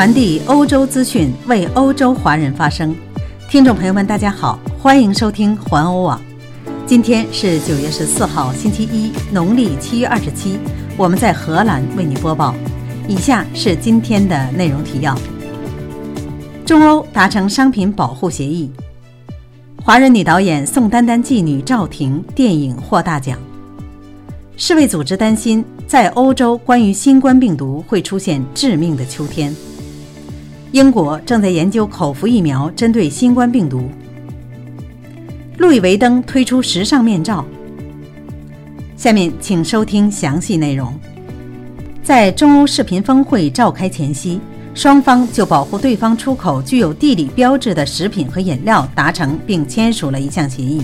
传递欧洲资讯，为欧洲华人发声。听众朋友们，大家好，欢迎收听环欧网。今天是九月十四号，星期一，农历七月二十七。我们在荷兰为你播报。以下是今天的内容提要：中欧达成商品保护协议；华人女导演宋丹丹继女赵婷电影获大奖；世卫组织担心在欧洲关于新冠病毒会出现致命的秋天。英国正在研究口服疫苗针对新冠病毒。路易威登推出时尚面罩。下面请收听详细内容。在中欧视频峰会召开前夕，双方就保护对方出口具有地理标志的食品和饮料达成并签署了一项协议。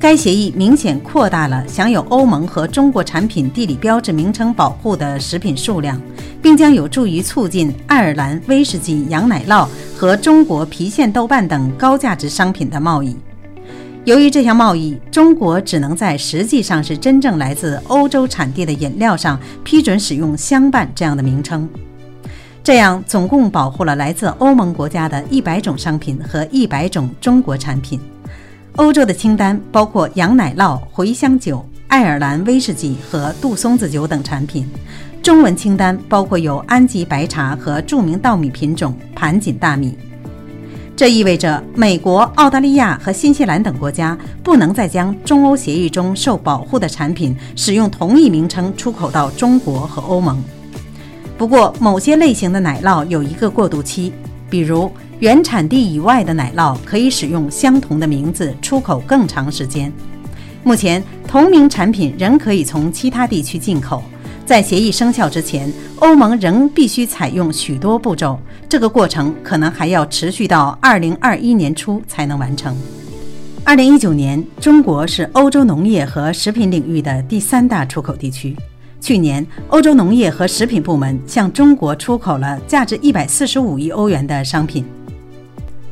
该协议明显扩大了享有欧盟和中国产品地理标志名称保护的食品数量，并将有助于促进爱尔兰威士忌、羊奶酪和中国郫县豆瓣等高价值商品的贸易。由于这项贸易，中国只能在实际上是真正来自欧洲产地的饮料上批准使用“相伴”这样的名称。这样总共保护了来自欧盟国家的一百种商品和一百种中国产品。欧洲的清单包括羊奶酪、茴香酒、爱尔兰威士忌和杜松子酒等产品；中文清单包括有安吉白茶和著名稻米品种盘锦大米。这意味着美国、澳大利亚和新西兰等国家不能再将中欧协议中受保护的产品使用同一名称出口到中国和欧盟。不过，某些类型的奶酪有一个过渡期，比如。原产地以外的奶酪可以使用相同的名字出口更长时间。目前，同名产品仍可以从其他地区进口。在协议生效之前，欧盟仍必须采用许多步骤，这个过程可能还要持续到2021年初才能完成。2019年，中国是欧洲农业和食品领域的第三大出口地区。去年，欧洲农业和食品部门向中国出口了价值145亿欧元的商品。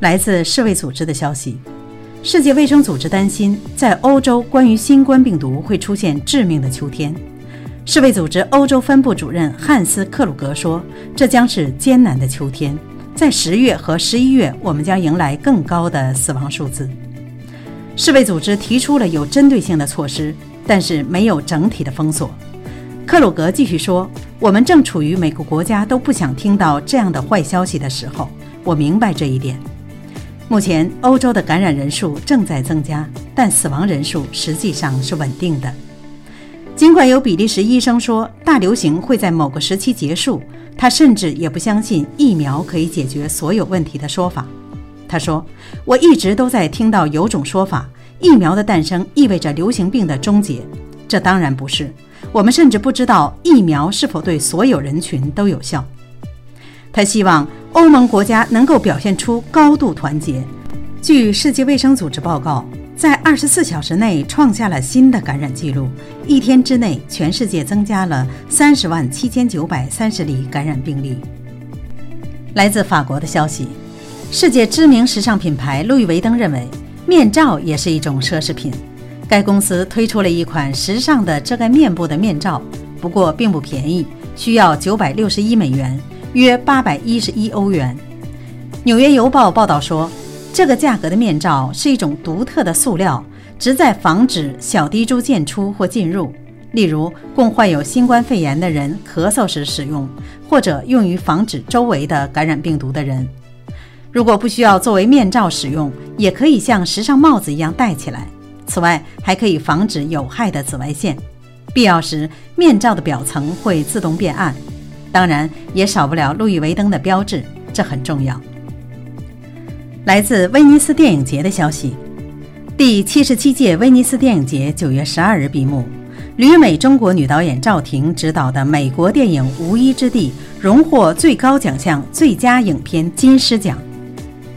来自世卫组织的消息，世界卫生组织担心在欧洲关于新冠病毒会出现致命的秋天。世卫组织欧洲分部主任汉斯·克鲁格说：“这将是艰难的秋天，在十月和十一月，我们将迎来更高的死亡数字。”世卫组织提出了有针对性的措施，但是没有整体的封锁。克鲁格继续说：“我们正处于每个国家都不想听到这样的坏消息的时候，我明白这一点。”目前，欧洲的感染人数正在增加，但死亡人数实际上是稳定的。尽管有比利时医生说大流行会在某个时期结束，他甚至也不相信疫苗可以解决所有问题的说法。他说：“我一直都在听到有种说法，疫苗的诞生意味着流行病的终结。这当然不是。我们甚至不知道疫苗是否对所有人群都有效。”他希望欧盟国家能够表现出高度团结。据世界卫生组织报告，在24小时内创下了新的感染记录，一天之内，全世界增加了30万7930例感染病例。来自法国的消息，世界知名时尚品牌路易威登认为，面罩也是一种奢侈品。该公司推出了一款时尚的遮盖面部的面罩，不过并不便宜，需要961美元。约八百一十一欧元。纽约邮报报道说，这个价格的面罩是一种独特的塑料，旨在防止小滴珠溅出或进入，例如供患有新冠肺炎的人咳嗽时使用，或者用于防止周围的感染病毒的人。如果不需要作为面罩使用，也可以像时尚帽子一样戴起来。此外，还可以防止有害的紫外线。必要时，面罩的表层会自动变暗。当然也少不了路易威登的标志，这很重要。来自威尼斯电影节的消息：第七十七届威尼斯电影节九月十二日闭幕，旅美中国女导演赵婷执导的美国电影《无依之地》荣获最高奖项最佳影片金狮奖。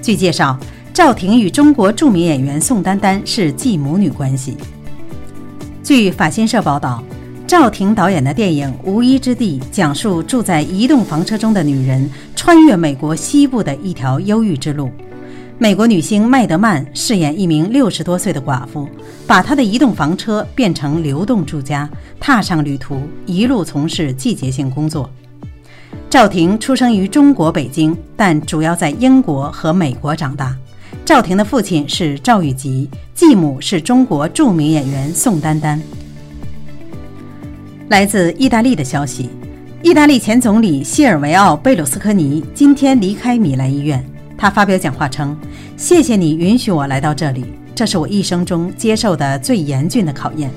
据介绍，赵婷与中国著名演员宋丹丹是继母女关系。据法新社报道。赵婷导演的电影《无依之地》讲述住在移动房车中的女人穿越美国西部的一条忧郁之路。美国女星麦德曼饰演一名六十多岁的寡妇，把她的移动房车变成流动住家，踏上旅途，一路从事季节性工作。赵婷出生于中国北京，但主要在英国和美国长大。赵婷的父亲是赵玉吉，继母是中国著名演员宋丹丹。来自意大利的消息：意大利前总理西尔维奥·贝鲁斯科尼今天离开米兰医院。他发表讲话称：“谢谢你允许我来到这里，这是我一生中接受的最严峻的考验。”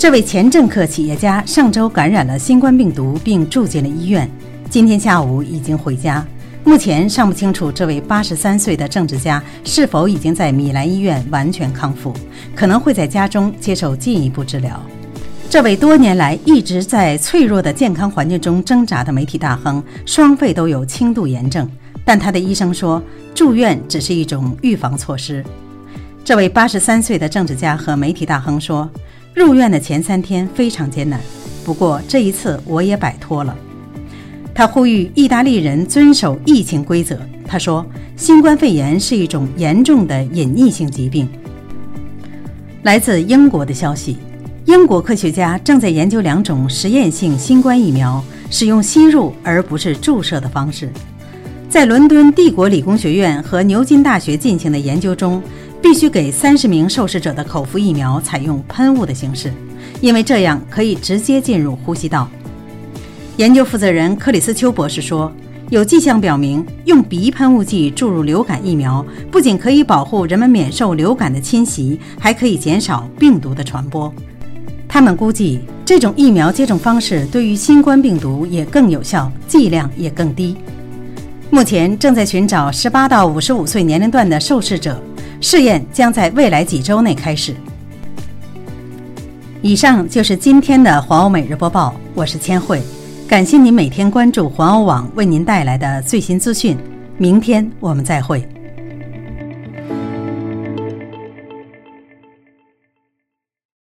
这位前政客企业家上周感染了新冠病毒，并住进了医院。今天下午已经回家，目前尚不清楚这位八十三岁的政治家是否已经在米兰医院完全康复，可能会在家中接受进一步治疗。这位多年来一直在脆弱的健康环境中挣扎的媒体大亨，双肺都有轻度炎症，但他的医生说住院只是一种预防措施。这位八十三岁的政治家和媒体大亨说，入院的前三天非常艰难，不过这一次我也摆脱了。他呼吁意大利人遵守疫情规则。他说：“新冠肺炎是一种严重的隐匿性疾病。”来自英国的消息：英国科学家正在研究两种实验性新冠疫苗，使用吸入而不是注射的方式。在伦敦帝国理工学院和牛津大学进行的研究中，必须给三十名受试者的口服疫苗采用喷雾的形式，因为这样可以直接进入呼吸道。研究负责人克里斯丘博士说：“有迹象表明，用鼻喷雾剂注入流感疫苗，不仅可以保护人们免受流感的侵袭，还可以减少病毒的传播。他们估计，这种疫苗接种方式对于新冠病毒也更有效，剂量也更低。目前正在寻找18到55岁年龄段的受试者，试验将在未来几周内开始。”以上就是今天的华欧每日播报，我是千惠。感谢您每天关注环欧网为您带来的最新资讯，明天我们再会。